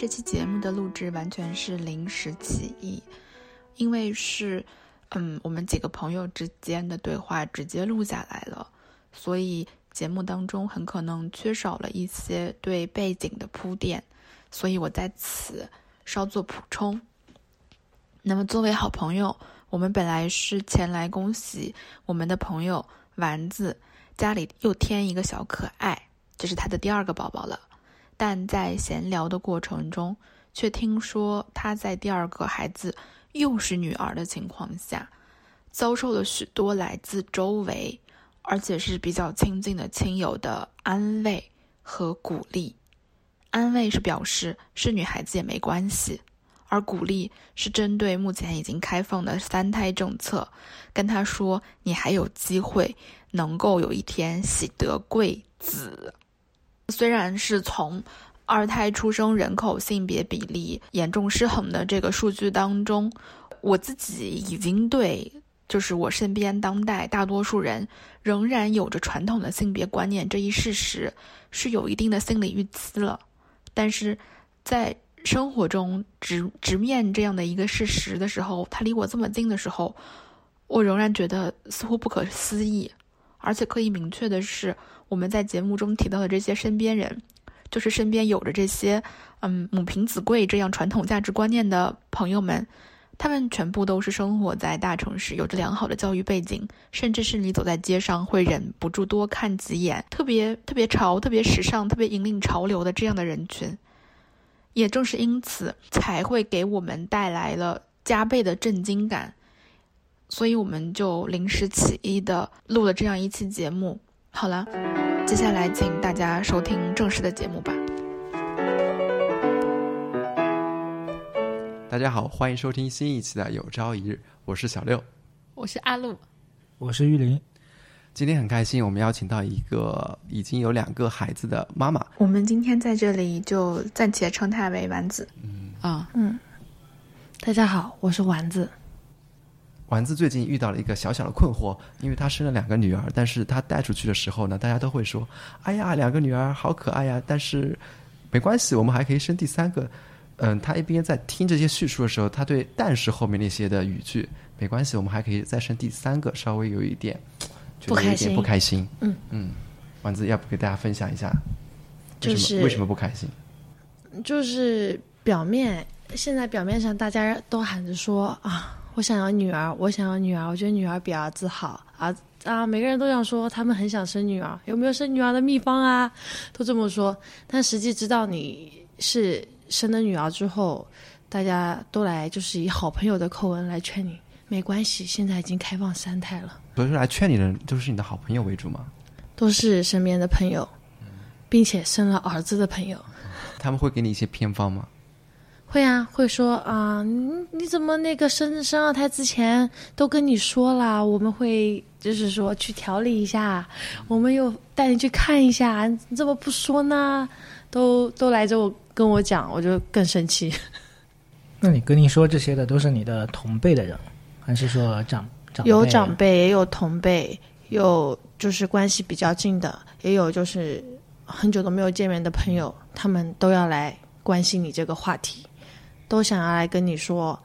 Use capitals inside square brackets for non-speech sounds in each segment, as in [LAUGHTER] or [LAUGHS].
这期节目的录制完全是临时起意，因为是，嗯，我们几个朋友之间的对话直接录下来了，所以节目当中很可能缺少了一些对背景的铺垫，所以我在此稍作补充。那么作为好朋友，我们本来是前来恭喜我们的朋友丸子家里又添一个小可爱，这是他的第二个宝宝了。但在闲聊的过程中，却听说他在第二个孩子又是女儿的情况下，遭受了许多来自周围，而且是比较亲近的亲友的安慰和鼓励。安慰是表示是女孩子也没关系，而鼓励是针对目前已经开放的三胎政策，跟他说你还有机会能够有一天喜得贵子。虽然是从二胎出生人口性别比例严重失衡的这个数据当中，我自己已经对就是我身边当代大多数人仍然有着传统的性别观念这一事实是有一定的心理预期了。但是在生活中直直面这样的一个事实的时候，它离我这么近的时候，我仍然觉得似乎不可思议。而且可以明确的是。我们在节目中提到的这些身边人，就是身边有着这些嗯母凭子贵这样传统价值观念的朋友们，他们全部都是生活在大城市，有着良好的教育背景，甚至是你走在街上会忍不住多看几眼，特别特别潮、特别时尚、特别引领潮流的这样的人群。也正是因此，才会给我们带来了加倍的震惊感，所以我们就临时起意的录了这样一期节目。好了，接下来请大家收听正式的节目吧。大家好，欢迎收听新一期的《有朝一日》，我是小六，我是阿露，我是玉林。今天很开心，我们邀请到一个已经有两个孩子的妈妈。我们今天在这里就暂且称她为丸子。嗯啊，嗯，大家好，我是丸子。丸子最近遇到了一个小小的困惑，因为她生了两个女儿，但是她带出去的时候呢，大家都会说：“哎呀，两个女儿好可爱呀！”但是没关系，我们还可以生第三个。嗯，她一边在听这些叙述的时候，她对“但是”后面那些的语句没关系，我们还可以再生第三个，稍微有一点不开心，不开心。嗯嗯，丸子要不给大家分享一下，就是为什么不开心？就是表面现在表面上大家都喊着说啊。我想要女儿，我想要女儿，我觉得女儿比儿子好啊啊！每个人都想说他们很想生女儿，有没有生女儿的秘方啊？都这么说，但实际知道你是生了女儿之后，大家都来就是以好朋友的口吻来劝你，没关系，现在已经开放三胎了。所以说来劝你的都是你的好朋友为主吗？都是身边的朋友，并且生了儿子的朋友。他们会给你一些偏方吗？会啊，会说啊，你你怎么那个生生二胎之前都跟你说了，我们会就是说去调理一下，我们又带你去看一下，你怎么不说呢？都都来着我跟我讲，我就更生气。[LAUGHS] 那你跟你说这些的都是你的同辈的人，还是说长长有长辈也有同辈，有就是关系比较近的，也有就是很久都没有见面的朋友，他们都要来关心你这个话题。都想要来跟你说，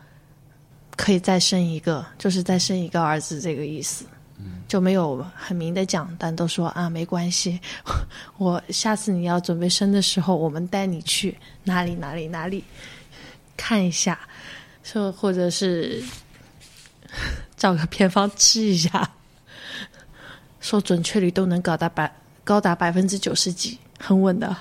可以再生一个，就是再生一个儿子这个意思，就没有很明的讲，但都说啊没关系，[LAUGHS] 我下次你要准备生的时候，我们带你去哪里哪里哪里看一下，说或者是 [LAUGHS] 找个偏方吃一下，说准确率都能搞到百高达百分之九十几，很稳的，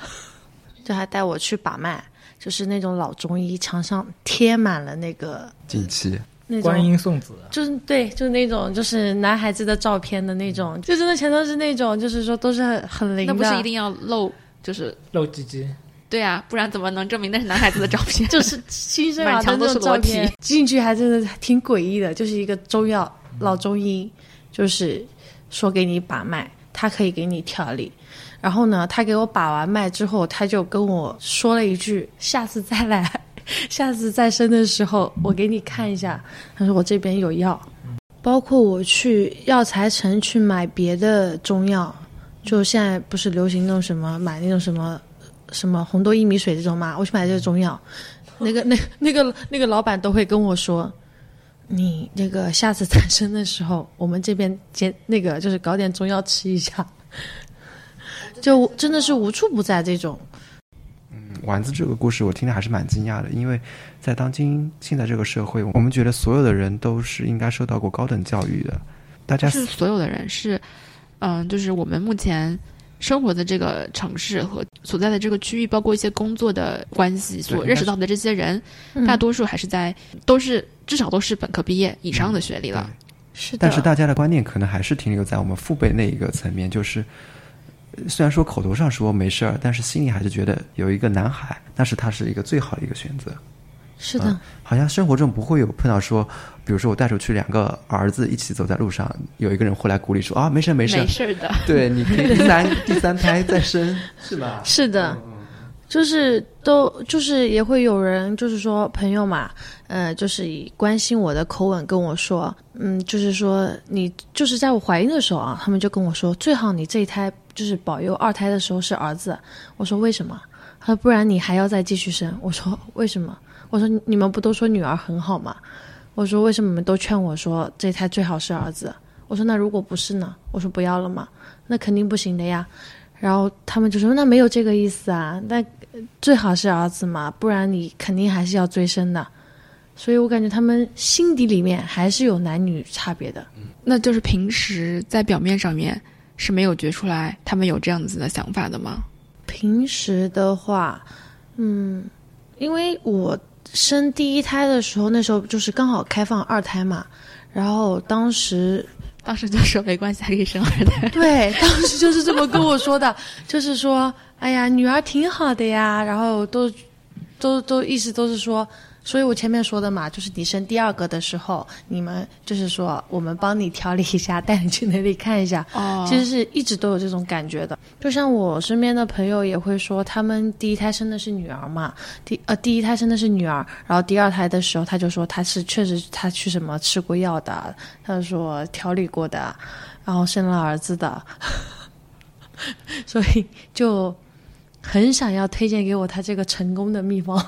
就还带我去把脉。就是那种老中医，墙上贴满了那个锦旗，那种观音送子，就是对，就是那种就是男孩子的照片的那种，就真的全都是那种，就是说都是很很灵的。那不是一定要露，就是露鸡鸡？对啊，不然怎么能证明那是男孩子的照片？[LAUGHS] 就是新生儿的那种照片，进去还真的挺诡异的。就是一个中药老中医，就是说给你把脉，他可以给你调理。然后呢，他给我把完脉之后，他就跟我说了一句：“下次再来，[LAUGHS] 下次再生的时候，我给你看一下。”他说：“我这边有药，包括我去药材城去买别的中药，就现在不是流行那种什么买那种什么什么红豆薏米水这种嘛，我去买这个中药，那个那那个那个老板都会跟我说，你那个下次再生的时候，我们这边接那个就是搞点中药吃一下，就真的是无处不在这种。嗯丸子这个故事我听的还是蛮惊讶的，因为在当今现在这个社会，我们觉得所有的人都是应该受到过高等教育的，大家是所有的人是，嗯，就是我们目前生活的这个城市和所在的这个区域，包括一些工作的关系所认识到的这些人，大多数还是在都是至少都是本科毕业以上的学历了。是的，但是大家的观念可能还是停留在我们父辈那一个层面，就是。虽然说口头上说没事儿，但是心里还是觉得有一个男孩，那是他是一个最好的一个选择。是的，好像生活中不会有碰到说，比如说我带出去两个儿子一起走在路上，有一个人会来鼓励说啊，没事没事没事的，对你可以第三第三胎再生，是吧？是的。就是都就是也会有人就是说朋友嘛，呃，就是以关心我的口吻跟我说，嗯，就是说你就是在我怀孕的时候啊，他们就跟我说，最好你这一胎就是保佑二胎的时候是儿子。我说为什么？他说不然你还要再继续生。我说为什么？我说你们不都说女儿很好吗？我说为什么你们都劝我说这胎最好是儿子？我说那如果不是呢？我说不要了嘛，那肯定不行的呀。然后他们就说那没有这个意思啊，那。最好是儿子嘛，不然你肯定还是要追生的。所以我感觉他们心底里面还是有男女差别的。那就是平时在表面上面是没有觉出来他们有这样子的想法的吗？平时的话，嗯，因为我生第一胎的时候，那时候就是刚好开放二胎嘛，然后当时当时就说没关系，还可以生二胎。对，当时就是这么跟我说的，就是说。哎呀，女儿挺好的呀，然后都，都都意思都是说，所以我前面说的嘛，就是你生第二个的时候，你们就是说我们帮你调理一下，带你去哪里看一下。哦，其实是一直都有这种感觉的。就像我身边的朋友也会说，他们第一胎生的是女儿嘛，第呃第一胎生的是女儿，然后第二胎的时候他就说他是确实他去什么吃过药的，他说调理过的，然后生了儿子的，[LAUGHS] 所以就。很想要推荐给我他这个成功的秘方。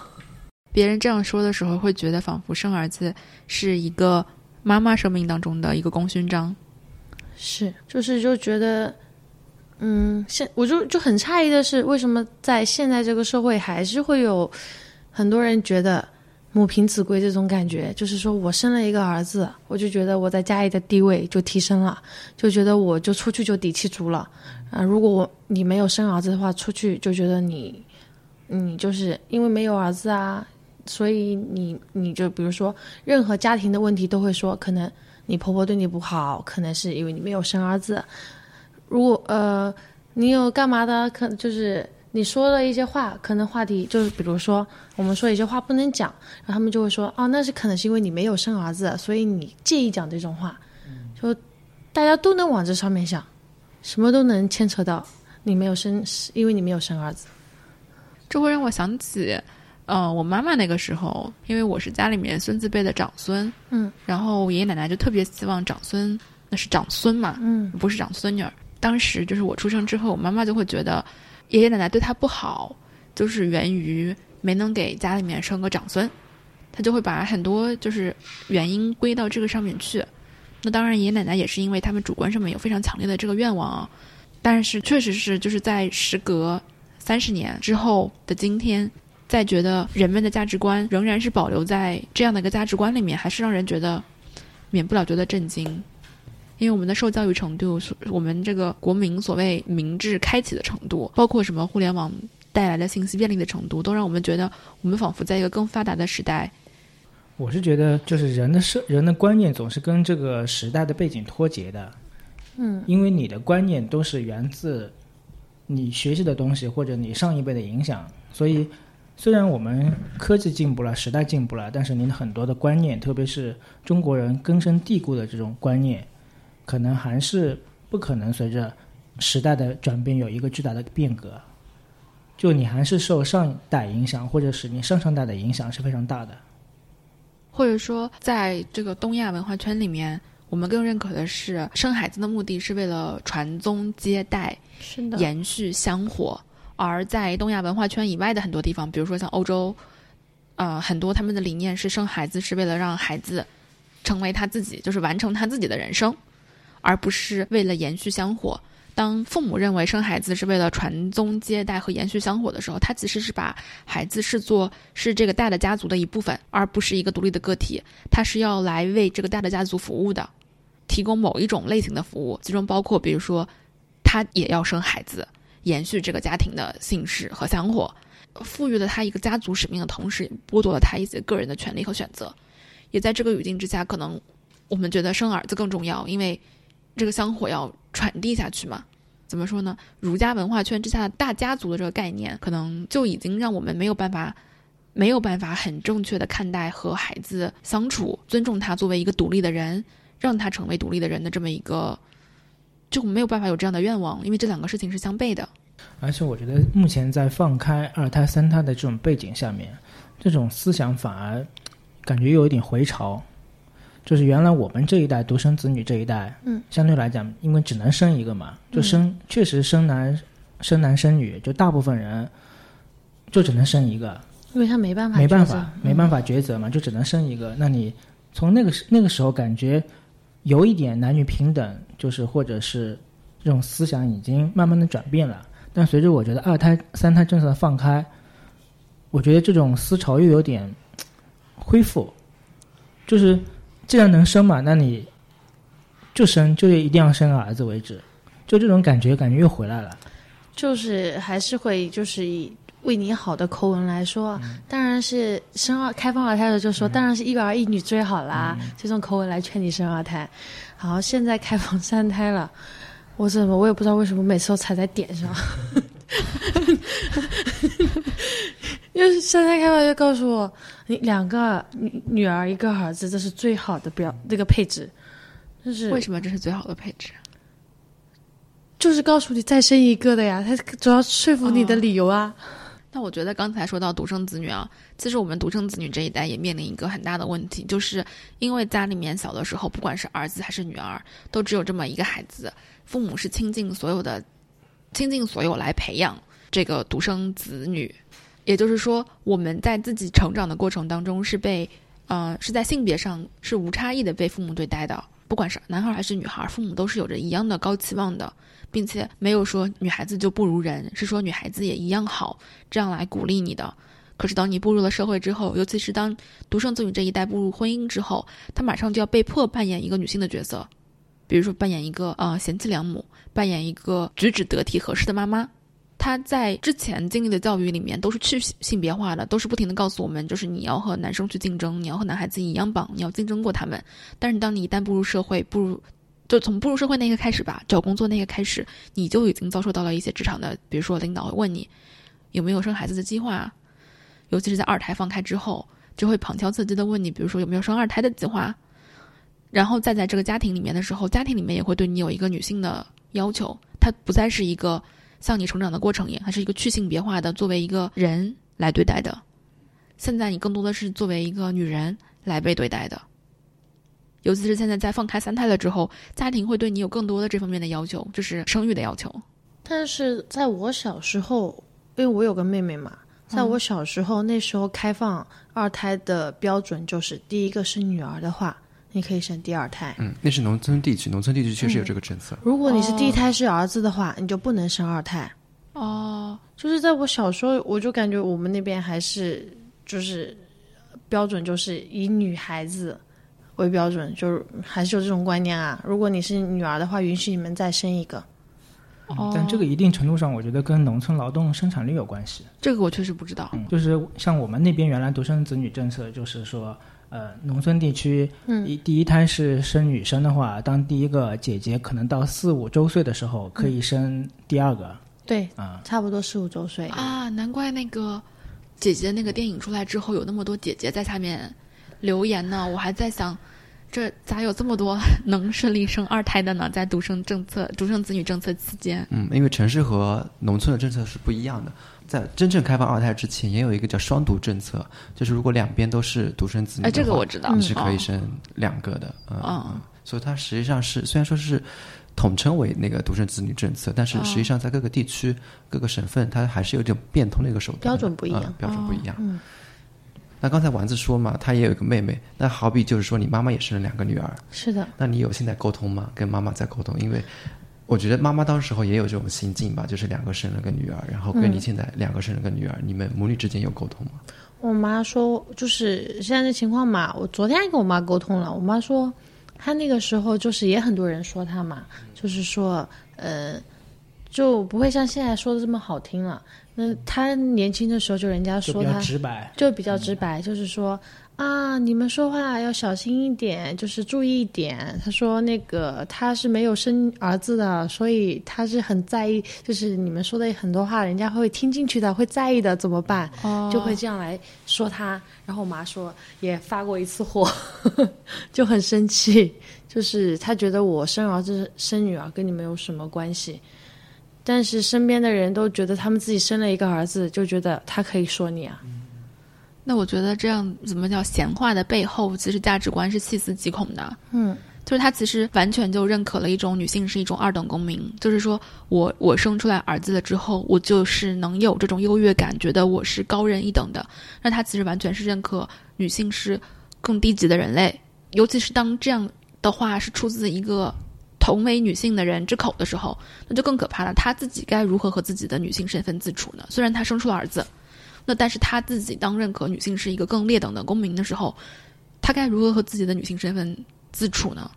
别人这样说的时候，会觉得仿佛生儿子是一个妈妈生命当中的一个功勋章。是，就是就觉得，嗯，现我就就很诧异的是，为什么在现在这个社会，还是会有很多人觉得母凭子贵这种感觉？就是说我生了一个儿子，我就觉得我在家里的地位就提升了，就觉得我就出去就底气足了。啊，如果我你没有生儿子的话，出去就觉得你，你就是因为没有儿子啊，所以你你就比如说任何家庭的问题都会说，可能你婆婆对你不好，可能是因为你没有生儿子。如果呃你有干嘛的，可就是你说了一些话，可能话题就是比如说我们说一些话不能讲，然后他们就会说，哦，那是可能是因为你没有生儿子，所以你介意讲这种话，就大家都能往这上面想。什么都能牵扯到，你没有生，因为你没有生儿子，这会让我想起，呃，我妈妈那个时候，因为我是家里面孙子辈的长孙，嗯，然后爷爷奶奶就特别希望长孙，那是长孙嘛，嗯，不是长孙女儿。当时就是我出生之后，我妈妈就会觉得爷爷奶奶对她不好，就是源于没能给家里面生个长孙，她就会把很多就是原因归到这个上面去。那当然，爷爷奶奶也是因为他们主观上面有非常强烈的这个愿望啊。但是，确实是就是在时隔三十年之后的今天，再觉得人们的价值观仍然是保留在这样的一个价值观里面，还是让人觉得免不了觉得震惊。因为我们的受教育程度，我们这个国民所谓明智开启的程度，包括什么互联网带来的信息便利的程度，都让我们觉得我们仿佛在一个更发达的时代。我是觉得，就是人的社人的观念总是跟这个时代的背景脱节的，嗯，因为你的观念都是源自你学习的东西或者你上一辈的影响，所以虽然我们科技进步了，时代进步了，但是您很多的观念，特别是中国人根深蒂固的这种观念，可能还是不可能随着时代的转变有一个巨大的变革，就你还是受上一代影响，或者是你上上代的影响是非常大的。或者说，在这个东亚文化圈里面，我们更认可的是生孩子的目的是为了传宗接代、是的，延续香火，而在东亚文化圈以外的很多地方，比如说像欧洲，呃，很多他们的理念是生孩子是为了让孩子成为他自己，就是完成他自己的人生，而不是为了延续香火。当父母认为生孩子是为了传宗接代和延续香火的时候，他其实是把孩子视作是这个大的家族的一部分，而不是一个独立的个体。他是要来为这个大的家族服务的，提供某一种类型的服务，其中包括比如说，他也要生孩子，延续这个家庭的姓氏和香火，赋予了他一个家族使命的同时，剥夺了他一些个人的权利和选择。也在这个语境之下，可能我们觉得生儿子更重要，因为这个香火要传递下去嘛。怎么说呢？儒家文化圈之下的大家族的这个概念，可能就已经让我们没有办法，没有办法很正确的看待和孩子相处，尊重他作为一个独立的人，让他成为独立的人的这么一个，就没有办法有这样的愿望，因为这两个事情是相悖的。而且我觉得目前在放开二胎、三胎的这种背景下面，这种思想反而感觉又有一点回潮。就是原来我们这一代独生子女这一代，嗯，相对来讲，因为只能生一个嘛，就生确实生男生男生女，就大部分人就只能生一个，因为他没办法，没办法，没办法抉择嘛，就只能生一个。那你从那个时那个时候感觉有一点男女平等，就是或者是这种思想已经慢慢的转变了。但随着我觉得二胎、三胎政策的放开，我觉得这种思潮又有点恢复，就是。既然能生嘛，那你就生，就一定要生个儿子为止，就这种感觉，感觉又回来了。就是还是会，就是以为你好的口吻来说，当然是生二开放二胎的就说，当然是一儿一女最好啦。这种口吻来劝你生二胎。好，现在开放三胎了，我怎么我也不知道为什么每次都踩在点上。[LAUGHS] 因为三胎开放就告诉我，你两个女女儿一个儿子，这是最好的标这个配置，就是为什么这是最好的配置？就是告诉你再生一个的呀，他主要说服你的理由啊。那我觉得刚才说到独生子女啊，其实我们独生子女这一代也面临一个很大的问题，就是因为家里面小的时候，不管是儿子还是女儿，都只有这么一个孩子，父母是倾尽所有的倾尽所有来培养这个独生子女。也就是说，我们在自己成长的过程当中是被，呃，是在性别上是无差异的被父母对待的，不管是男孩还是女孩，父母都是有着一样的高期望的，并且没有说女孩子就不如人，是说女孩子也一样好，这样来鼓励你的。可是当你步入了社会之后，尤其是当独生子女这一代步入婚姻之后，他马上就要被迫扮演一个女性的角色，比如说扮演一个呃贤妻良母，扮演一个举止得体合适的妈妈。他在之前经历的教育里面都是去性别化的，都是不停的告诉我们，就是你要和男生去竞争，你要和男孩子一样棒，你要竞争过他们。但是当你一旦步入社会，步入就从步入社会那个开始吧，找工作那个开始，你就已经遭受到了一些职场的，比如说领导会问你有没有生孩子的计划，尤其是在二胎放开之后，就会旁敲侧击的问你，比如说有没有生二胎的计划。然后再在这个家庭里面的时候，家庭里面也会对你有一个女性的要求，它不再是一个。像你成长的过程一样，它是一个去性别化的，作为一个人来对待的。现在你更多的是作为一个女人来被对待的，尤其是现在在放开三胎了之后，家庭会对你有更多的这方面的要求，就是生育的要求。但是在我小时候，因为我有个妹妹嘛，在我小时候那时候开放二胎的标准就是，第一个是女儿的话。你可以生第二胎，嗯，那是农村地区，农村地区确实有这个政策。如果你是第一胎是儿子的话，你就不能生二胎。哦，就是在我小时候，我就感觉我们那边还是就是标准，就是以女孩子为标准，就是还是有这种观念啊。如果你是女儿的话，允许你们再生一个。哦，但这个一定程度上，我觉得跟农村劳动生产率有关系。这个我确实不知道。嗯，就是像我们那边原来独生子女政策，就是说。呃，农村地区，一第一胎是生女生的话，当第一个姐姐可能到四五周岁的时候，可以生第二个。对，啊，差不多四五周岁啊，难怪那个姐姐那个电影出来之后，有那么多姐姐在下面留言呢。我还在想，这咋有这么多能顺利生二胎的呢？在独生政策、独生子女政策期间，嗯，因为城市和农村的政策是不一样的。在真正开放二胎之前，也有一个叫双独政策，就是如果两边都是独生子女，哎，这个我知道，你是可以生两个的，嗯，所以它实际上是虽然说是统称为那个独生子女政策，但是实际上在各个地区、各个省份，它还是有点变通的一个手段，标准不一样啊标准不一样。嗯那刚才丸子说嘛，她也有一个妹妹，那好比就是说你妈妈也生了两个女儿，是的，那你有现在沟通吗？跟妈妈在沟通，因为我觉得妈妈当时候也有这种心境吧，就是两个生了个女儿，然后跟你现在两个生了个女儿，你们母女之间有沟通吗？我妈说，就是现在这情况嘛，我昨天还跟我妈沟通了，我妈说，她那个时候就是也很多人说她嘛，就是说，呃，就不会像现在说的这么好听了。那他年轻的时候就人家就比较说他直白。就比较直白，就是说啊，你们说话要小心一点，就是注意一点。他说那个他是没有生儿子的，所以他是很在意，就是你们说的很多话，人家会听进去的，会在意的，怎么办？哦就会这样来说他。然后我妈说也发过一次火，[LAUGHS] 就很生气，就是她觉得我生儿子生女儿跟你们有什么关系？但是身边的人都觉得他们自己生了一个儿子，就觉得他可以说你啊。那我觉得这样怎么叫闲话的背后，其实价值观是细思极恐的。嗯，就是他其实完全就认可了一种女性是一种二等公民，就是说我我生出来儿子了之后，我就是能有这种优越感，觉得我是高人一等的。那他其实完全是认可女性是更低级的人类，尤其是当这样的话是出自一个同为女性的人之口的时候，那就更可怕了。他自己该如何和自己的女性身份自处呢？虽然他生出了儿子，那但是他自己当认可女性是一个更劣等的公民的时候，他该如何和自己的女性身份自处呢？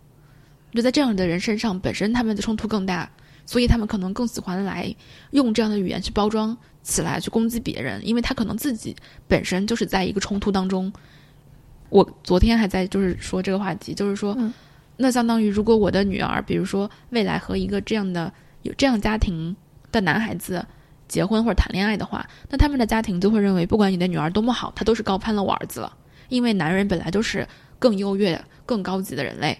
就在这样的人身上，本身他们的冲突更大，所以他们可能更喜欢来用这样的语言去包装起来，去攻击别人，因为他可能自己本身就是在一个冲突当中。我昨天还在就是说这个话题，就是说，那相当于如果我的女儿，比如说未来和一个这样的有这样家庭的男孩子结婚或者谈恋爱的话，那他们的家庭就会认为，不管你的女儿多么好，她都是高攀了我儿子了，因为男人本来就是更优越、更高级的人类。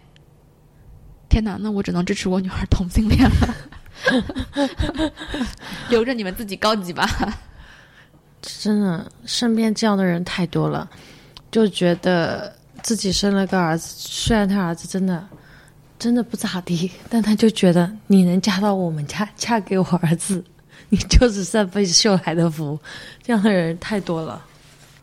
天哪，那我只能支持我女儿同性恋了，[LAUGHS] 留着你们自己高级吧。真的，身边这样的人太多了，就觉得自己生了个儿子，虽然他儿子真的真的不咋地，但他就觉得你能嫁到我们家，嫁给我儿子，你就是上辈子修来的福。这样的人太多了。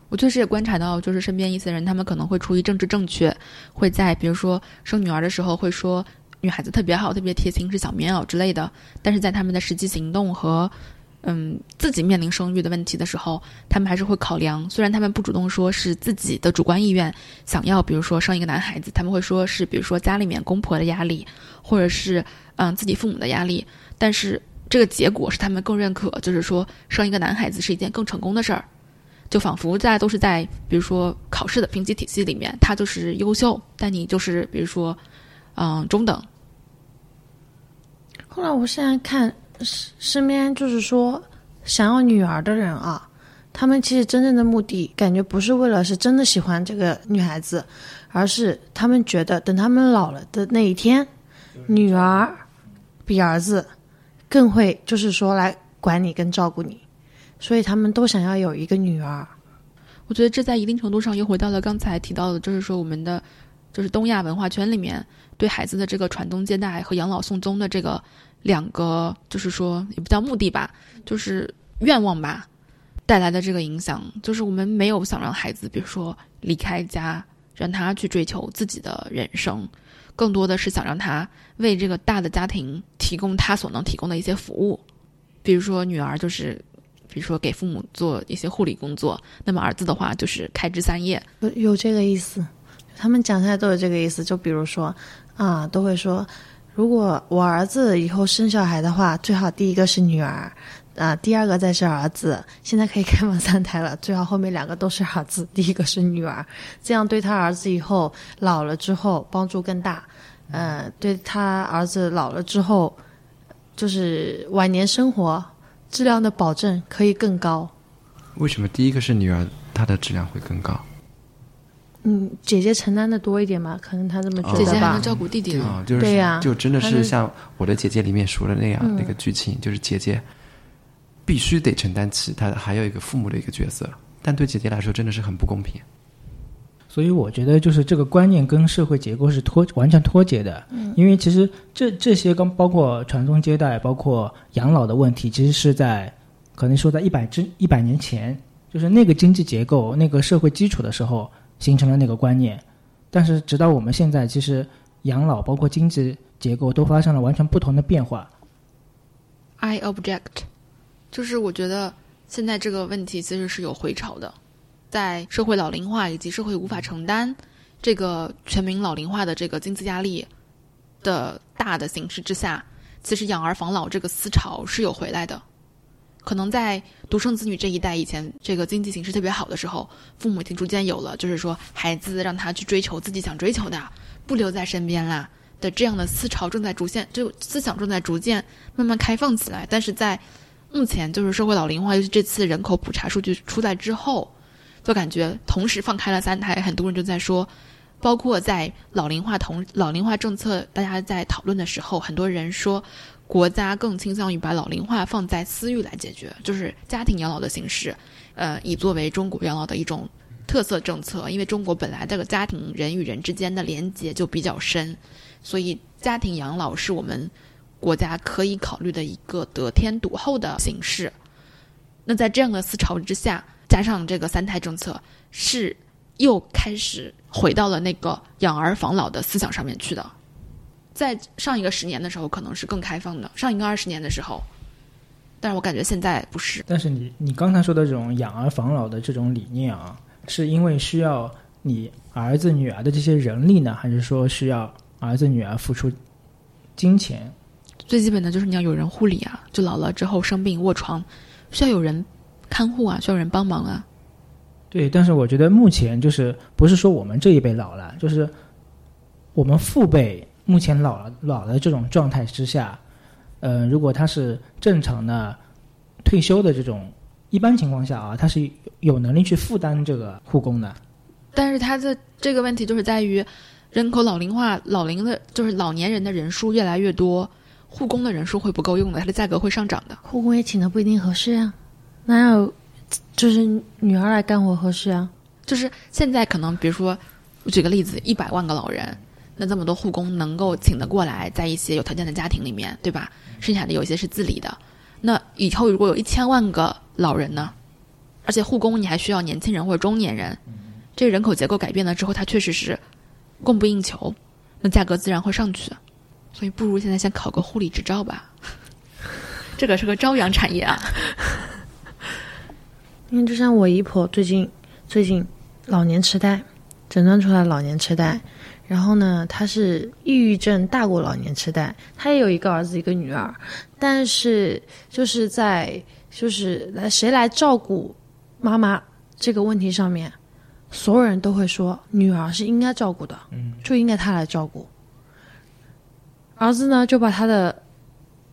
我确实也观察到，就是身边一些人，他们可能会出于政治正确，会在比如说生女儿的时候会说女孩子特别好、特别贴心，是小棉袄之类的。但是在他们的实际行动和嗯自己面临生育的问题的时候，他们还是会考量。虽然他们不主动说是自己的主观意愿想要，比如说生一个男孩子，他们会说是比如说家里面公婆的压力，或者是嗯自己父母的压力。但是这个结果是他们更认可，就是说生一个男孩子是一件更成功的事儿。就仿佛大家都是在，比如说考试的评级体系里面，他就是优秀，但你就是比如说，嗯，中等。后来我现在看身身边就是说想要女儿的人啊，他们其实真正的目的感觉不是为了是真的喜欢这个女孩子，而是他们觉得等他们老了的那一天，女儿比儿子更会就是说来管你跟照顾你，所以他们都想要有一个女儿。我觉得这在一定程度上又回到了刚才提到的，就是说我们的就是东亚文化圈里面对孩子的这个传宗接代和养老送终的这个两个，就是说也不叫目的吧，就是愿望吧带来的这个影响，就是我们没有想让孩子，比如说离开家，让他去追求自己的人生，更多的是想让他为这个大的家庭提供他所能提供的一些服务，比如说女儿就是。比如说给父母做一些护理工作，那么儿子的话就是开枝散叶。有有这个意思，他们讲出来都有这个意思。就比如说啊，都会说，如果我儿子以后生小孩的话，最好第一个是女儿，啊，第二个再是儿子。现在可以开放三胎了，最好后面两个都是儿子，第一个是女儿，这样对他儿子以后老了之后帮助更大。嗯、对他儿子老了之后，就是晚年生活质量的保证可以更高。为什么第一个是女儿，她的质量会更高？嗯，姐姐承担的多一点嘛，可能她这么觉得吧。姐还能照顾弟弟呢。啊、就是对呀就真的是是像我的姐姐里面说的那样、嗯那个剧情，就是姐姐必须得承担起她还有一个父母的一个角色，但对姐姐来说真的是很不公平。所以我觉得就是这个观念跟社会结构是脱完全脱节的。嗯，因为其实这这些刚包括传宗接代，包括养老的问题，其实是在可能说在一百之一百年前，就是那个经济结构、那个社会基础的时候形成了那个观念。但是直到我们现在，其实养老包括经济结构都发生了完全不同的变化。I object，就是我觉得现在这个问题其实是有回潮的，在社会老龄化以及社会无法承担这个全民老龄化的这个经济压力的大的形势之下，其实养儿防老这个思潮是有回来的。可能在独生子女这一代以前，这个经济形势特别好的时候，父母已经逐渐有了，就是说孩子让他去追求自己想追求的，不留在身边啦的这样的思潮正在逐渐，就思想正在逐渐慢慢开放起来。但是在目前就是社会老龄化，尤其这次人口普查数据出来之后，就感觉同时放开了三胎，很多人就在说，包括在老龄化同老龄化政策大家在讨论的时候，很多人说。国家更倾向于把老龄化放在私域来解决，就是家庭养老的形式，呃，以作为中国养老的一种特色政策。因为中国本来这个家庭人与人之间的连接就比较深，所以家庭养老是我们国家可以考虑的一个得天独厚的形式。那在这样的思潮之下，加上这个三胎政策，是又开始回到了那个养儿防老的思想上面去的。在上一个十年的时候，可能是更开放的；上一个二十年的时候，但是我感觉现在不是。但是你你刚才说的这种养儿防老的这种理念啊，是因为需要你儿子女儿的这些人力呢，还是说需要儿子女儿付出金钱？最基本的就是你要有人护理啊，就老了之后生病卧床，需要有人看护啊，需要人帮忙啊。对，但是我觉得目前就是不是说我们这一辈老了，就是我们父辈。目前老了老的这种状态之下，呃，如果他是正常的退休的这种一般情况下啊，他是有能力去负担这个护工的。但是他的这个问题就是在于人口老龄化，老龄的就是老年人的人数越来越多，护工的人数会不够用的，它的价格会上涨的。护工也请的不一定合适啊，哪有就是女儿来干活合适啊？就是现在可能比如说，我举个例子，一百万个老人。那这么多护工能够请得过来，在一些有条件的家庭里面，对吧？剩下的有些是自理的。那以后如果有一千万个老人呢？而且护工你还需要年轻人或者中年人，这个人口结构改变了之后，它确实是供不应求，那价格自然会上去。所以不如现在先考个护理执照吧，[LAUGHS] 这个是个朝阳产业啊。[LAUGHS] 因为就像我姨婆最近最近老年痴呆，诊断出来老年痴呆。然后呢，他是抑郁症大过老年痴呆，他也有一个儿子一个女儿，但是就是在就是来谁来照顾妈妈这个问题上面，所有人都会说女儿是应该照顾的，嗯，就应该他来照顾。儿子呢，就把他的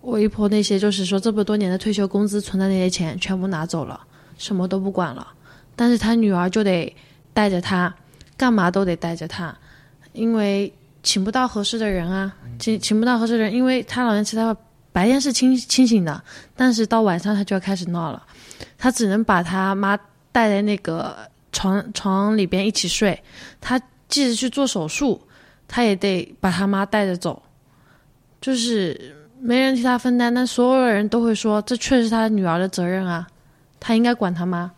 我姨婆那些就是说这么多年的退休工资存的那些钱全部拿走了，什么都不管了，但是他女儿就得带着他，干嘛都得带着他。因为请不到合适的人啊，请请不到合适的人，因为他老年痴呆，白天是清清醒的，但是到晚上他就要开始闹了，他只能把他妈带在那个床床里边一起睡，他即使去做手术，他也得把他妈带着走，就是没人替他分担，但所有的人都会说这确实他女儿的责任啊，他应该管他妈，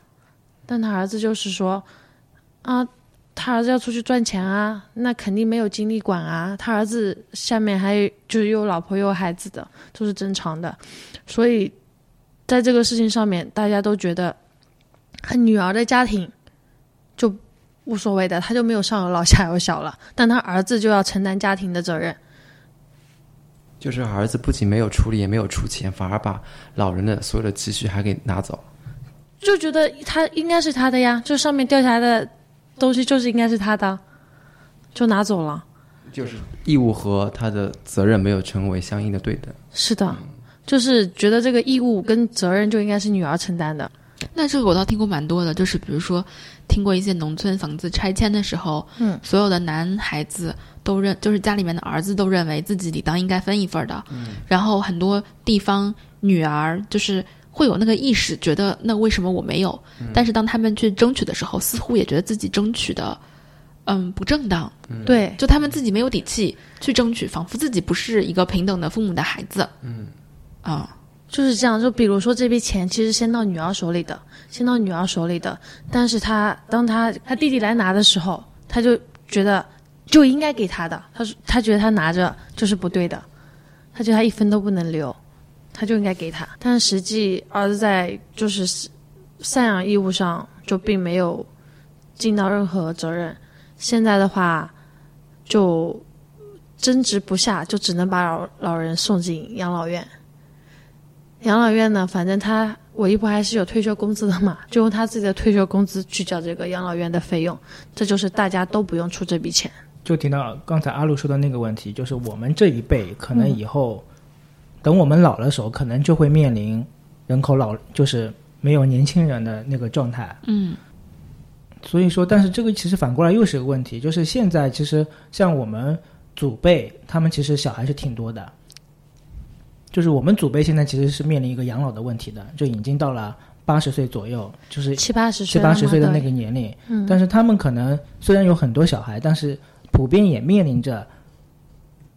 但他儿子就是说啊。他儿子要出去赚钱啊，那肯定没有精力管啊。他儿子下面还有就是有老婆有孩子的，都是正常的。所以在这个事情上面，大家都觉得，他女儿的家庭就无所谓的，他就没有上有老下有小了。但他儿子就要承担家庭的责任，就是儿子不仅没有处理，也没有出钱，反而把老人的所有的积蓄还给拿走，就觉得他应该是他的呀，就上面掉下来的。东西就是应该是他的，就拿走了。就是义务和他的责任没有成为相应的对等。是的，就是觉得这个义务跟责任就应该是女儿承担的。那这个我倒听过蛮多的，就是比如说听过一些农村房子拆迁的时候，嗯，所有的男孩子都认，就是家里面的儿子都认为自己理当应该分一份的。嗯，然后很多地方女儿就是。会有那个意识，觉得那为什么我没有？但是当他们去争取的时候，似乎也觉得自己争取的，嗯不正当，对，就他们自己没有底气去争取，仿佛自己不是一个平等的父母的孩子。嗯，啊，就是这样。就比如说这笔钱其实先到女儿手里的，先到女儿手里的，但是他当他他弟弟来拿的时候，他就觉得就应该给他的，他说他觉得他拿着就是不对的，他觉得他一分都不能留，他就应该给他。但实际儿子在就是赡养义务上就并没有尽到任何责任。现在的话，就争执不下，就只能把老老人送进养老院。养老院呢，反正他我姨婆还是有退休工资的嘛，就用他自己的退休工资去交这个养老院的费用，这就是大家都不用出这笔钱。就提到刚才阿路说的那个问题，就是我们这一辈可能以后，等我们老的时候，可能就会面临人口老，就是没有年轻人的那个状态。嗯，所以说，但是这个其实反过来又是个问题，就是现在其实像我们祖辈，他们其实小孩是挺多的，就是我们祖辈现在其实是面临一个养老的问题的，就已经到了八十岁左右，就是七八十七岁七，八十岁的那个年龄，嗯，但是他们可能虽然有很多小孩，但是普遍也面临着，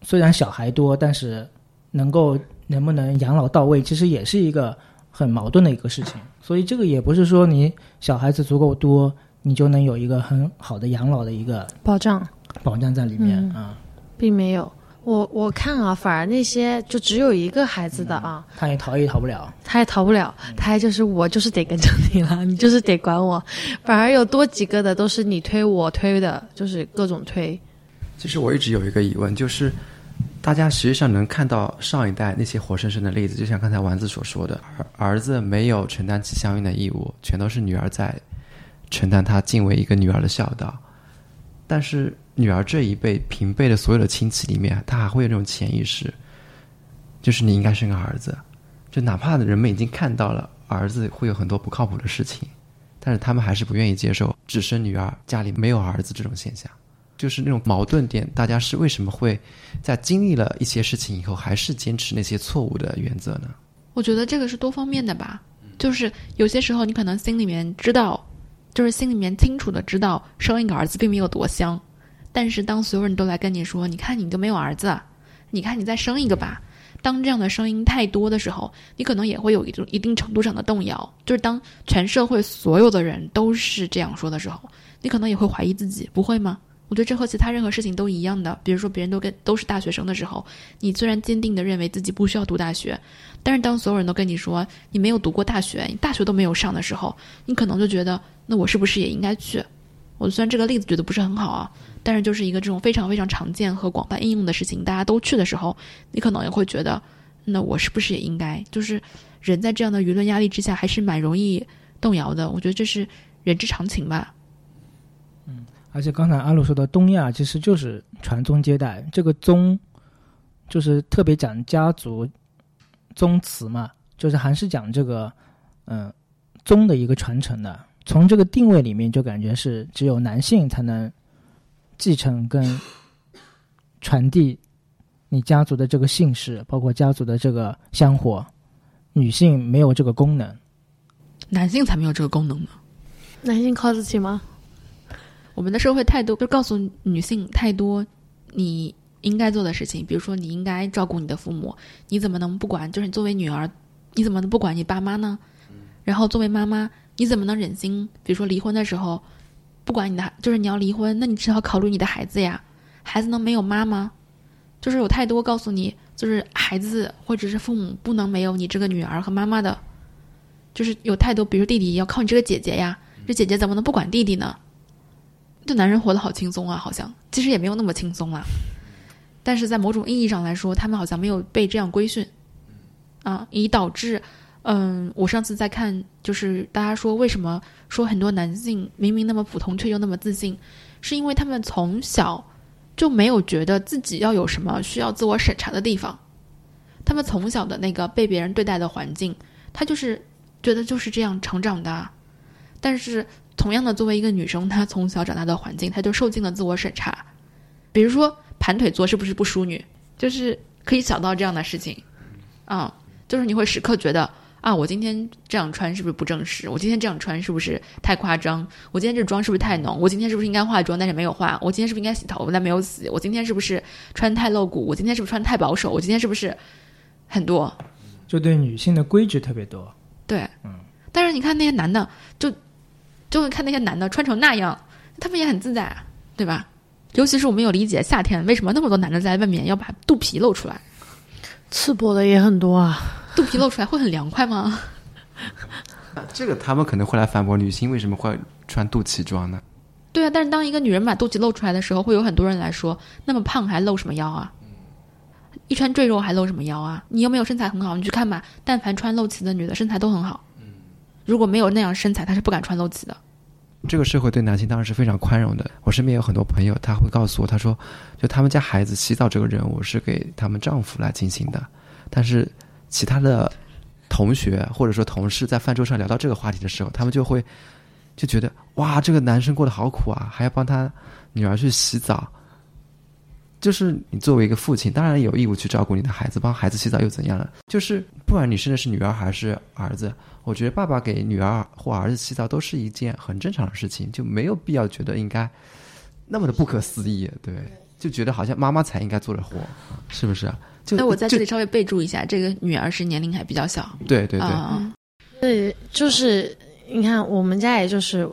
虽然小孩多，但是能够能不能养老到位，其实也是一个很矛盾的一个事情。所以这个也不是说你小孩子足够多，你就能有一个很好的养老的一个保障保障在里面嗯啊。并没有。我我看啊，反而那些就只有一个孩子的啊，他也逃也逃不了。他也逃不了，他还就是我就是得跟着你了，[LAUGHS] 你就是得管我。反而有多几个的都是你推我推的，就是各种推。其实我一直有一个疑问，就是大家实际上能看到上一代那些活生生的例子，就像刚才丸子所说的，儿儿子没有承担起相应的义务，全都是女儿在承担他敬为一个女儿的孝道。但是女儿这一辈平辈的所有的亲戚里面，她还会有这种潜意识，就是你应该生个儿子。就哪怕人们已经看到了儿子会有很多不靠谱的事情，但是他们还是不愿意接受只生女儿，家里没有儿子这种现象。就是那种矛盾点，大家是为什么会在经历了一些事情以后，还是坚持那些错误的原则呢？我觉得这个是多方面的吧，就是有些时候你可能心里面知道，就是心里面清楚的知道生一个儿子并没有多香，但是当所有人都来跟你说，你看你都没有儿子，你看你再生一个吧，当这样的声音太多的时候，你可能也会有一种一定程度上的动摇。就是当全社会所有的人都是这样说的时候，你可能也会怀疑自己，不会吗？我觉得这和其他任何事情都一样的。比如说，别人都跟都是大学生的时候，你虽然坚定的认为自己不需要读大学，但是当所有人都跟你说你没有读过大学，你大学都没有上的时候，你可能就觉得那我是不是也应该去？我虽然这个例子举的不是很好啊，但是就是一个这种非常非常常见和广泛应用的事情，大家都去的时候，你可能也会觉得，那我是不是也应该？就是人在这样的舆论压力之下，还是蛮容易动摇的。我觉得这是人之常情吧。而且刚才阿鲁说的东亚其实就是传宗接代，这个宗就是特别讲家族宗祠嘛，就是还是讲这个嗯宗的一个传承的。从这个定位里面就感觉是只有男性才能继承跟传递你家族的这个姓氏，包括家族的这个香火，女性没有这个功能。男性才没有这个功能呢。男性靠得起吗？我们的社会太多，就告诉女性太多你应该做的事情，比如说你应该照顾你的父母，你怎么能不管？就是你作为女儿，你怎么能不管你爸妈呢？然后作为妈妈，你怎么能忍心？比如说离婚的时候，不管你的，就是你要离婚，那你至少考虑你的孩子呀。孩子能没有妈吗？就是有太多告诉你，就是孩子或者是父母不能没有你这个女儿和妈妈的，就是有太多，比如弟弟要靠你这个姐姐呀，这姐姐怎么能不管弟弟呢？这男人活得好轻松啊，好像其实也没有那么轻松啦。但是在某种意义上来说，他们好像没有被这样规训，啊，以导致，嗯，我上次在看，就是大家说为什么说很多男性明明那么普通却又那么自信，是因为他们从小就没有觉得自己要有什么需要自我审查的地方，他们从小的那个被别人对待的环境，他就是觉得就是这样成长的啊，但是。同样的，作为一个女生，她从小长大的环境，她就受尽了自我审查。比如说盘腿坐是不是不淑女，就是可以想到这样的事情，啊、就是你会时刻觉得啊，我今天这样穿是不是不正式？我今天这样穿是不是太夸张？我今天这妆是不是太浓？我今天是不是应该化妆但是没有化？我今天是不是应该洗头但没有洗？我今天是不是穿太露骨？我今天是不是穿太保守？我今天是不是很多？就对女性的规矩特别多。对，嗯。但是你看那些男的，就就会看那些男的穿成那样，他们也很自在啊，对吧？尤其是我们有理解夏天为什么那么多男的在外面要把肚皮露出来，赤膊的也很多啊。肚皮露出来会很凉快吗？这个他们可能会来反驳女性为什么会穿肚脐装呢？对啊，但是当一个女人把肚脐露出来的时候，会有很多人来说，那么胖还露什么腰啊？一穿赘肉还露什么腰啊？你又没有身材很好，你去看吧，但凡穿露脐的女的身材都很好。如果没有那样身材，她是不敢穿露脐的。这个社会对男性当然是非常宽容的。我身边有很多朋友，他会告诉我，他说，就他们家孩子洗澡这个任务是给他们丈夫来进行的，但是其他的同学或者说同事在饭桌上聊到这个话题的时候，他们就会就觉得哇，这个男生过得好苦啊，还要帮他女儿去洗澡。就是你作为一个父亲，当然有义务去照顾你的孩子，帮孩子洗澡又怎样了？就是不管你生的是女儿还是儿子，我觉得爸爸给女儿或儿子洗澡都是一件很正常的事情，就没有必要觉得应该那么的不可思议。对，就觉得好像妈妈才应该做的活，是不是？那我在这里稍微备注一下，这个女儿是年龄还比较小。对对对，对，就是你看我们家也就是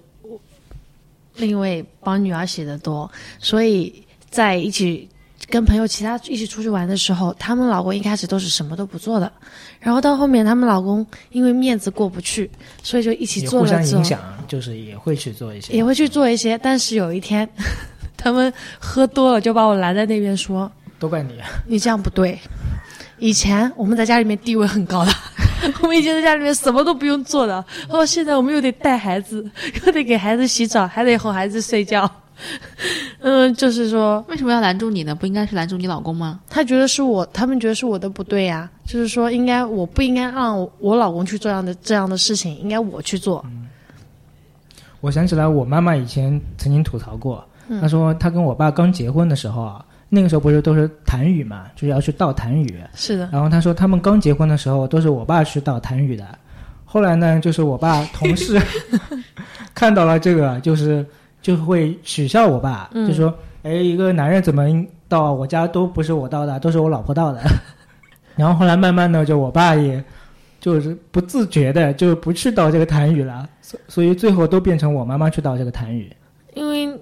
另一位帮女儿洗的多，所以在一起。跟朋友其他一起出去玩的时候，他们老公一开始都是什么都不做的，然后到后面他们老公因为面子过不去，所以就一起做了。互相影响，就是也会去做一些，也会去做一些。但是有一天，[LAUGHS] 他们喝多了，就把我拦在那边说：“都怪你，你这样不对。以前我们在家里面地位很高的，[LAUGHS] 我们以前在家里面什么都不用做的，然后现在我们又得带孩子，又得给孩子洗澡，还得哄孩子睡觉。” [LAUGHS] 嗯，就是说，为什么要拦住你呢？不应该是拦住你老公吗？他觉得是我，他们觉得是我的不对呀。就是说，应该我不应该让我老公去做这样的这样的事情，应该我去做。我想起来，我妈妈以前曾经吐槽过，她说她跟我爸刚结婚的时候啊，那个时候不是都是痰盂嘛，就是要去倒痰盂。是的。然后她说他们刚结婚的时候都是我爸去倒痰盂的，后来呢，就是我爸同事 [LAUGHS] 看到了这个，就是。就会取笑我爸，就说：“哎，一个男人怎么到我家都不是我到的，都是我老婆到的。[LAUGHS] ”然后后来慢慢的，就我爸也就是不自觉的就不去倒这个痰盂了，所所以最后都变成我妈妈去倒这个痰盂。因为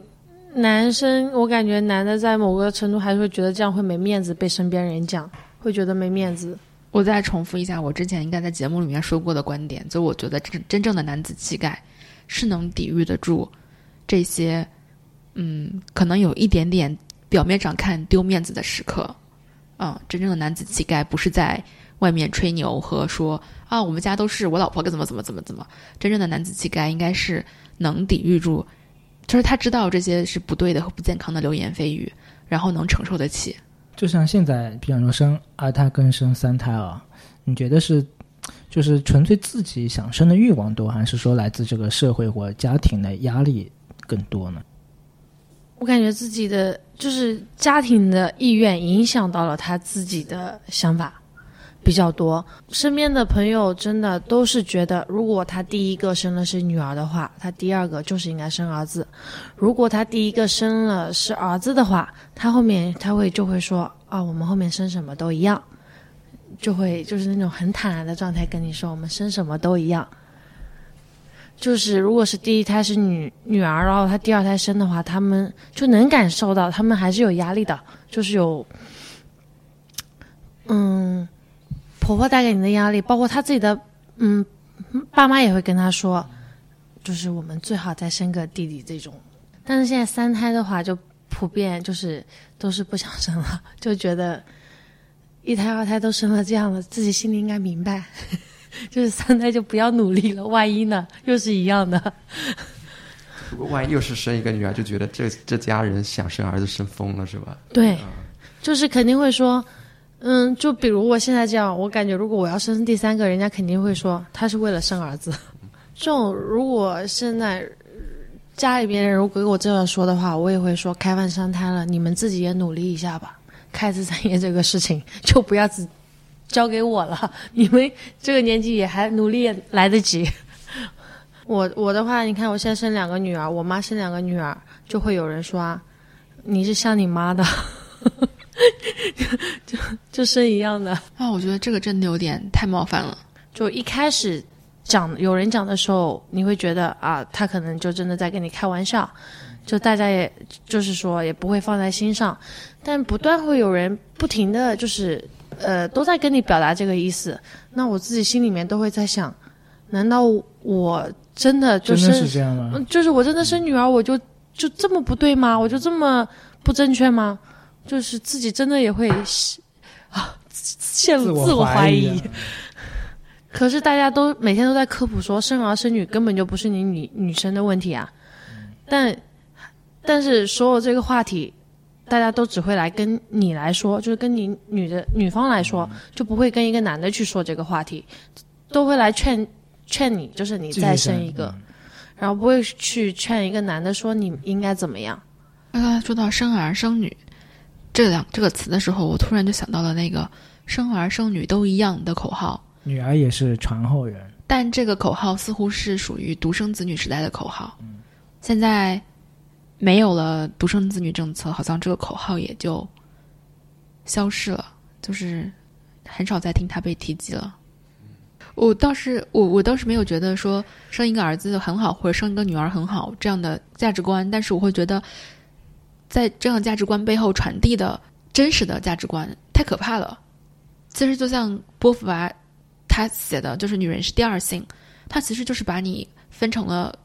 男生，我感觉男的在某个程度还是会觉得这样会没面子，被身边人讲，会觉得没面子。我再重复一下我之前应该在节目里面说过的观点，就我觉得真真正的男子气概是能抵御得住。这些，嗯，可能有一点点表面上看丢面子的时刻，啊，真正的男子气概不是在外面吹牛和说啊，我们家都是我老婆怎么怎么怎么怎么，真正的男子气概应该是能抵御住，就是他知道这些是不对的和不健康的流言蜚语，然后能承受得起。就像现在，比方说生二胎跟生三胎啊，你觉得是？就是纯粹自己想生的欲望多，还是说来自这个社会或家庭的压力？更多呢？我感觉自己的就是家庭的意愿影响到了他自己的想法比较多。身边的朋友真的都是觉得，如果他第一个生的是女儿的话，他第二个就是应该生儿子；如果他第一个生了是儿子的话，他后面他会就会说啊，我们后面生什么都一样，就会就是那种很坦然的状态跟你说，我们生什么都一样。就是，如果是第一胎是女女儿，然后她第二胎生的话，他们就能感受到，他们还是有压力的，就是有，嗯，婆婆带给你的压力，包括她自己的，嗯，爸妈也会跟她说，就是我们最好再生个弟弟这种。但是现在三胎的话，就普遍就是都是不想生了，就觉得一胎二胎都生了这样了，自己心里应该明白。就是三胎就不要努力了，万一呢？又是一样的。如果万一又是生一个女儿，就觉得这这家人想生儿子生疯了，是吧？对，就是肯定会说，嗯，就比如我现在这样，我感觉如果我要生第三个，人家肯定会说他是为了生儿子。这种如果现在家里边人如果给我这样说的话，我也会说开放三胎了，你们自己也努力一下吧。开枝散叶这个事情就不要只交给我了，[LAUGHS] 你们这个年纪也还努力来得及。[LAUGHS] 我我的话，你看我现在生两个女儿，我妈生两个女儿，就会有人说啊，你是像你妈的，[LAUGHS] 就就生一样的。啊，我觉得这个真的有点太冒犯了。就一开始讲有人讲的时候，你会觉得啊，他可能就真的在跟你开玩笑，就大家也就是说也不会放在心上，但不断会有人不停的就是呃都在跟你表达这个意思，那我自己心里面都会在想，难道我真的就真的是是这样吗？嗯就是我真的生女儿，我就就这么不对吗？我就这么不正确吗？就是自己真的也会啊陷入自我怀疑。疑。可是大家都每天都在科普说生儿生女根本就不是你女女生的问题啊，但但是所有这个话题，大家都只会来跟你来说，就是跟你女的女方来说，就不会跟一个男的去说这个话题，都会来劝劝你，就是你再生一个，然后不会去劝一个男的说你应该怎么样。刚才说到生儿生女这两这个词的时候，我突然就想到了那个生儿生女都一样的口号，女儿也是传后人，但这个口号似乎是属于独生子女时代的口号。现在没有了独生子女政策，好像这个口号也就消失了，就是很少再听它被提及了。我倒是我我倒是没有觉得说生一个儿子很好，或者生一个女儿很好这样的价值观，但是我会觉得，在这样价值观背后传递的真实的价值观太可怕了。其实就像波伏娃他写的，就是女人是第二性，他其实就是把你分成了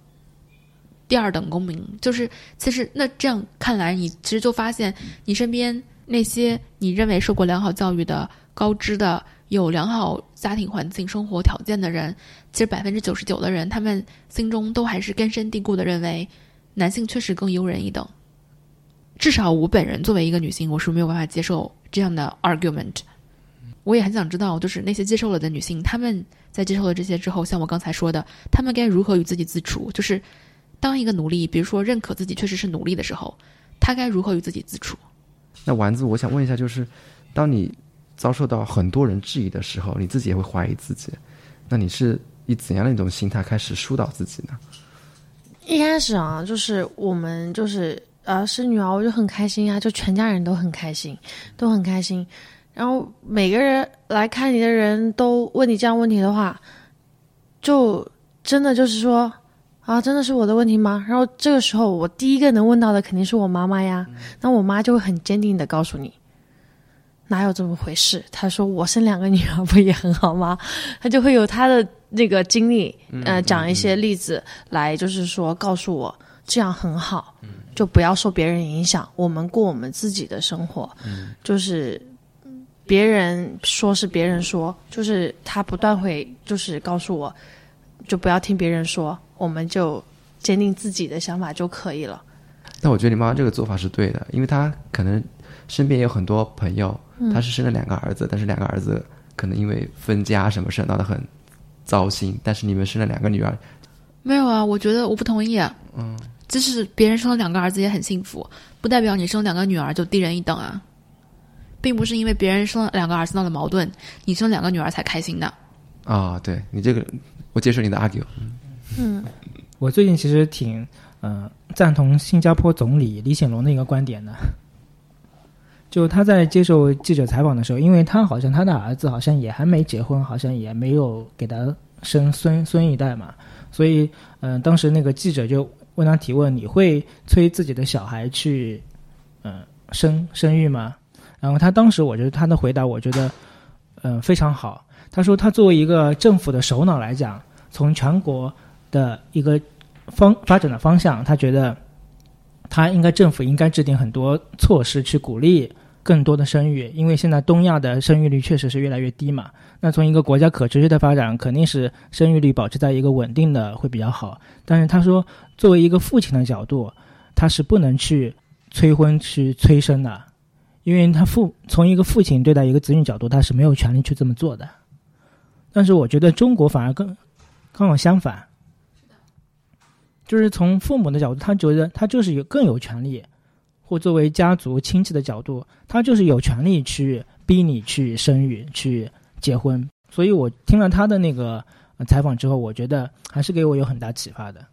第二等公民。就是其实那这样看来，你其实就发现你身边那些你认为受过良好教育的、高知的、有良好家庭环境、生活条件的人，其实百分之九十九的人，他们心中都还是根深蒂固的认为男性确实更优人一等。至少我本人作为一个女性，我是没有办法接受这样的 argument。我也很想知道，就是那些接受了的女性，她们在接受了这些之后，像我刚才说的，她们该如何与自己自处？就是当一个奴隶，比如说认可自己确实是奴隶的时候，他该如何与自己自处？那丸子，我想问一下，就是当你遭受到很多人质疑的时候，你自己也会怀疑自己，那你是以怎样的一种心态开始疏导自己呢？一开始啊，就是我们就是呃是女儿，我就很开心啊，就全家人都很开心，都很开心。然后每个人来看你的人都问你这样问题的话，就真的就是说啊，真的是我的问题吗？然后这个时候，我第一个能问到的肯定是我妈妈呀。那我妈就会很坚定的告诉你，哪有这么回事？她说我生两个女儿不也很好吗？她就会有她的那个经历，呃，讲一些例子来，就是说告诉我这样很好，就不要受别人影响，我们过我们自己的生活，就是。别人说是别人说，就是他不断会就是告诉我，就不要听别人说，我们就坚定自己的想法就可以了。但我觉得你妈妈这个做法是对的，因为她可能身边也有很多朋友，她是生了两个儿子，但是两个儿子可能因为分家什么事闹得很糟心，但是你们生了两个女儿，没有啊，我觉得我不同意。嗯，即使别人生了两个儿子也很幸福，不代表你生两个女儿就低人一等啊。并不是因为别人生了两个儿子闹了矛盾，你生两个女儿才开心的。啊，对你这个，我接受你的 argue。嗯，我最近其实挺呃赞同新加坡总理李显龙的一个观点的，[LAUGHS] 就他在接受记者采访的时候，因为他好像他的儿子好像也还没结婚，好像也没有给他生孙孙一代嘛，所以嗯、当时那个记者就问他提问：你会催自己的小孩去嗯、生生育吗？然后他当时我觉得他的回答，我觉得嗯、非常好。他说他作为一个政府的首脑来讲，从全国的一个方发展的方向，他觉得他应该政府应该制定很多措施去鼓励更多的生育，因为现在东亚的生育率确实是越来越低嘛。那从一个国家可持续的发展，肯定是生育率保持在一个稳定的会比较好。但是他说，作为一个父亲的角度，他是不能去催婚去催生的，因为他父从一个父亲对待一个子女角度，他是没有权利去这么做的。但是我觉得中国反而更刚好相反，就是从父母的角度，他觉得他就是有更有权利，或作为家族亲戚的角度，他就是有权利去逼你去生育，去结婚。所以我听了他的那个采访之后，我觉得还是给我有很大启发的。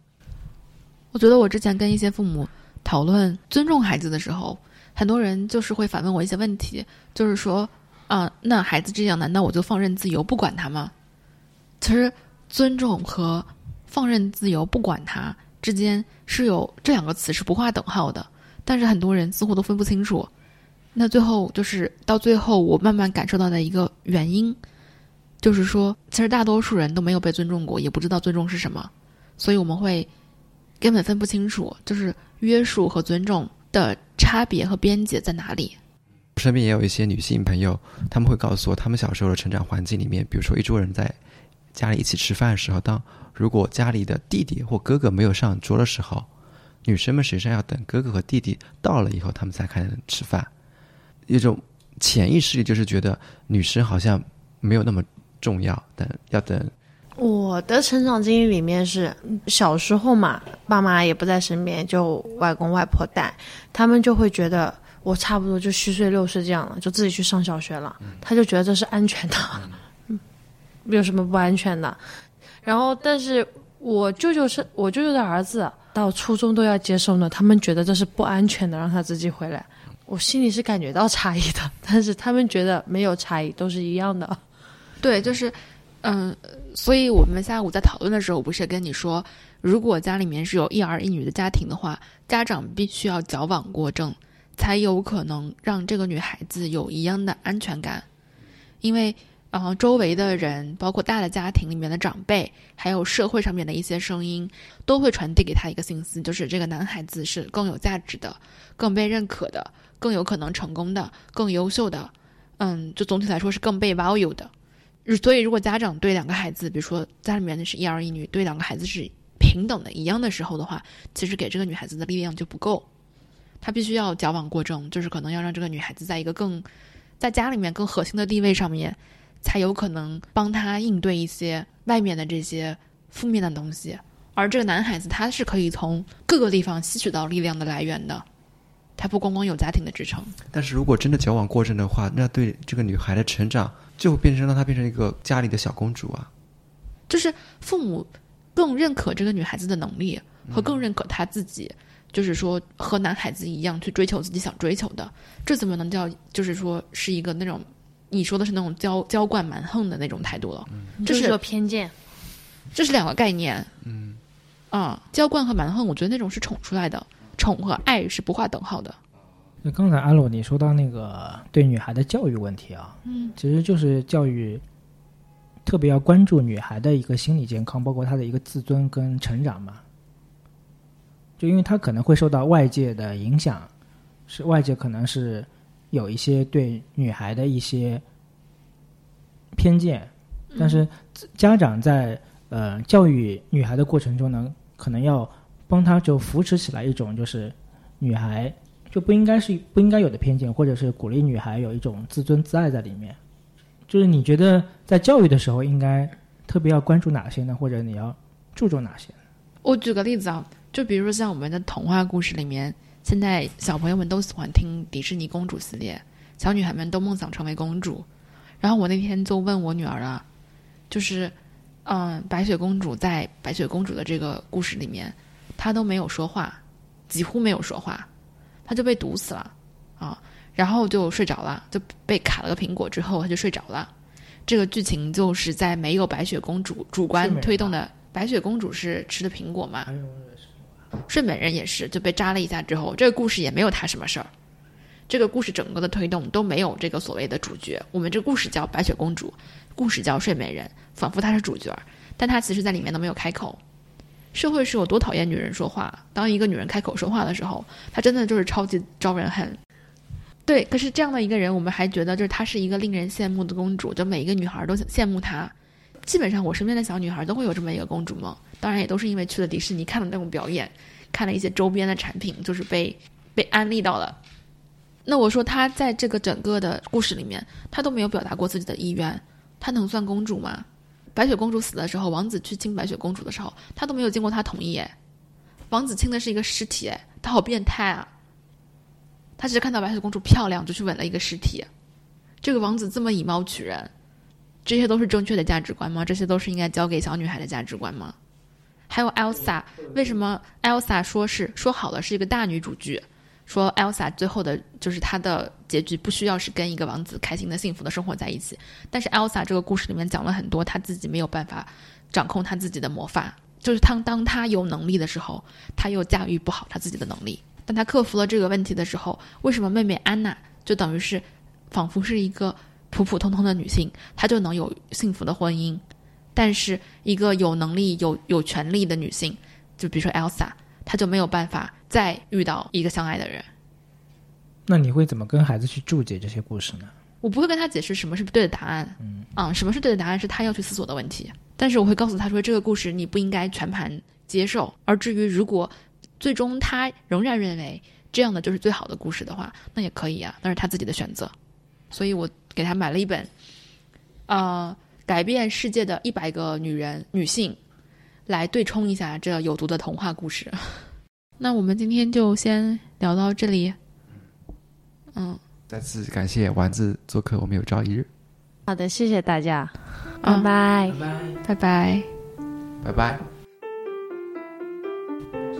我觉得我之前跟一些父母讨论尊重孩子的时候，很多人就是会反问我一些问题，就是说，啊，那孩子这样，难道我就放任自由不管他吗？其实，尊重和放任自由不管他之间是有这两个词是不划等号的，但是很多人似乎都分不清楚。那最后就是到最后，我慢慢感受到的一个原因，就是说，其实大多数人都没有被尊重过，也不知道尊重是什么，所以我们会根本分不清楚，就是约束和尊重的差别和边界在哪里。身边也有一些女性朋友，他们会告诉我，他们小时候的成长环境里面，比如说一桌人在家里一起吃饭的时候，当如果家里的弟弟或哥哥没有上桌的时候，女生们实际上要等哥哥和弟弟到了以后，他们才开始吃饭。一种潜意识里就是觉得女生好像没有那么重要，等要等。我的成长经历里面是小时候嘛，爸妈也不在身边，就外公外婆带，他们就会觉得我差不多就虚岁六岁这样了，就自己去上小学了，他就觉得这是安全的，有什么不安全的？然后，但是我舅舅是我舅舅的儿子，到初中都要接受呢，他们觉得这是不安全的，让他自己回来。我心里是感觉到差异的，但是他们觉得没有差异，都是一样的。对，就是，嗯，所以我们下午在讨论的时候，不是跟你说，如果家里面是有一儿一女的家庭的话，家长必须要矫枉过正，才有可能让这个女孩子有一样的安全感，因为，然后，周围的人，包括大的家庭里面的长辈，还有社会上面的一些声音，都会传递给他一个信息，就是这个男孩子是更有价值的，更被认可的。更有可能成功的、更优秀的，嗯，就总体来说是更被 value 的。所以，如果家长对两个孩子，比如说家里面的是一儿一女，对两个孩子是平等的、一样的时候的话，其实给这个女孩子的力量就不够。他必须要矫枉过正，就是可能要让这个女孩子在一个更在家里面更核心的地位上面，才有可能帮他应对一些外面的这些负面的东西。而这个男孩子，他是可以从各个地方吸取到力量的来源的。他不光光有家庭的支撑，但是如果真的矫枉过正的话，那对这个女孩的成长就变成让她变成一个家里的小公主啊。就是父母更认可这个女孩子的能力，和更认可她自己，就是说和男孩子一样去追求自己想追求的，这怎么能叫就是说是一个那种你说的是那种娇娇惯蛮横的那种态度了？这是个偏见，这是两个概念。嗯，啊，娇惯和蛮横，我觉得那种是宠出来的。宠和爱是不划等号的。那刚才阿洛你说到那个对女孩的教育问题啊，嗯，其实就是教育特别要关注女孩的一个心理健康，包括她的一个自尊跟成长嘛。就因为她可能会受到外界的影响，是外界可能是有一些对女孩的一些偏见，但是家长在呃教育女孩的过程中呢，可能要。帮她就扶持起来一种就是女孩就不应该是不应该有的偏见，或者是鼓励女孩有一种自尊自爱在里面。就是你觉得在教育的时候应该特别要关注哪些呢？或者你要注重哪些？我举个例子啊，就比如说像我们的童话故事里面，现在小朋友们都喜欢听迪士尼公主系列，小女孩们都梦想成为公主。然后我那天就问我女儿啊，就是嗯，白雪公主在白雪公主的这个故事里面。她都没有说话，几乎没有说话，她就被毒死了，啊，然后就睡着了，就被卡了个苹果之后，她就睡着了。这个剧情就是在没有白雪公主主观推动的，白雪公主是吃的苹果嘛？睡美人也是就被扎了一下之后，这个故事也没有他什么事儿。这个故事整个的推动都没有这个所谓的主角。我们这故事叫白雪公主，故事叫睡美人，仿佛她是主角，但她其实在里面都没有开口。社会是有多讨厌女人说话？当一个女人开口说话的时候，她真的就是超级招人恨。对，可是这样的一个人，我们还觉得就是她是一个令人羡慕的公主，就每一个女孩都羡慕她。基本上我身边的小女孩都会有这么一个公主梦，当然也都是因为去了迪士尼看了那种表演，看了一些周边的产品，就是被被安利到了。那我说他在这个整个的故事里面，他都没有表达过自己的意愿，他能算公主吗？白雪公主死的时候，王子去亲白雪公主的时候，他都没有经过她同意。王子亲的是一个尸体，哎，他好变态啊！他只是看到白雪公主漂亮，就去吻了一个尸体。这个王子这么以貌取人，这些都是正确的价值观吗？这些都是应该交给小女孩的价值观吗？还有 Elsa，为什么 Elsa 说是说好了是一个大女主剧？说 Elsa 最后的就是她的结局不需要是跟一个王子开心的、幸福的生活在一起。但是 Elsa 这个故事里面讲了很多她自己没有办法掌控她自己的魔法，就是当当她有能力的时候，她又驾驭不好她自己的能力。当她克服了这个问题的时候，为什么妹妹安娜就等于是仿佛是一个普普通通的女性，她就能有幸福的婚姻？但是一个有能力、有有权利的女性，就比如说 Elsa，她就没有办法。再遇到一个相爱的人，那你会怎么跟孩子去注解这些故事呢？我不会跟他解释什么是对的答案，嗯，啊，什么是对的答案是他要去思索的问题。但是我会告诉他说，这个故事你不应该全盘接受。而至于如果最终他仍然认为这样的就是最好的故事的话，那也可以啊，那是他自己的选择。所以我给他买了一本，呃，改变世界的一百个女人女性，来对冲一下这有毒的童话故事。[LAUGHS] 那我们今天就先聊到这里。嗯，再次感谢丸子做客，我们有朝一日。好的，谢谢大家，拜拜，拜拜，拜拜。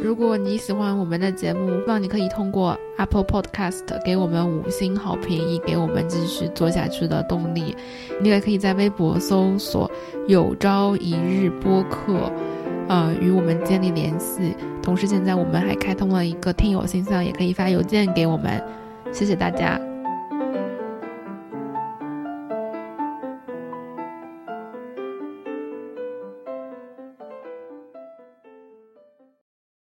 如果你喜欢我们的节目，希望你可以通过 Apple Podcast 给我们五星好评，以给我们继续做下去的动力。你也可以在微博搜索“有朝一日播客”。呃，与我们建立联系。同时，现在我们还开通了一个听友信箱，也可以发邮件给我们。谢谢大家。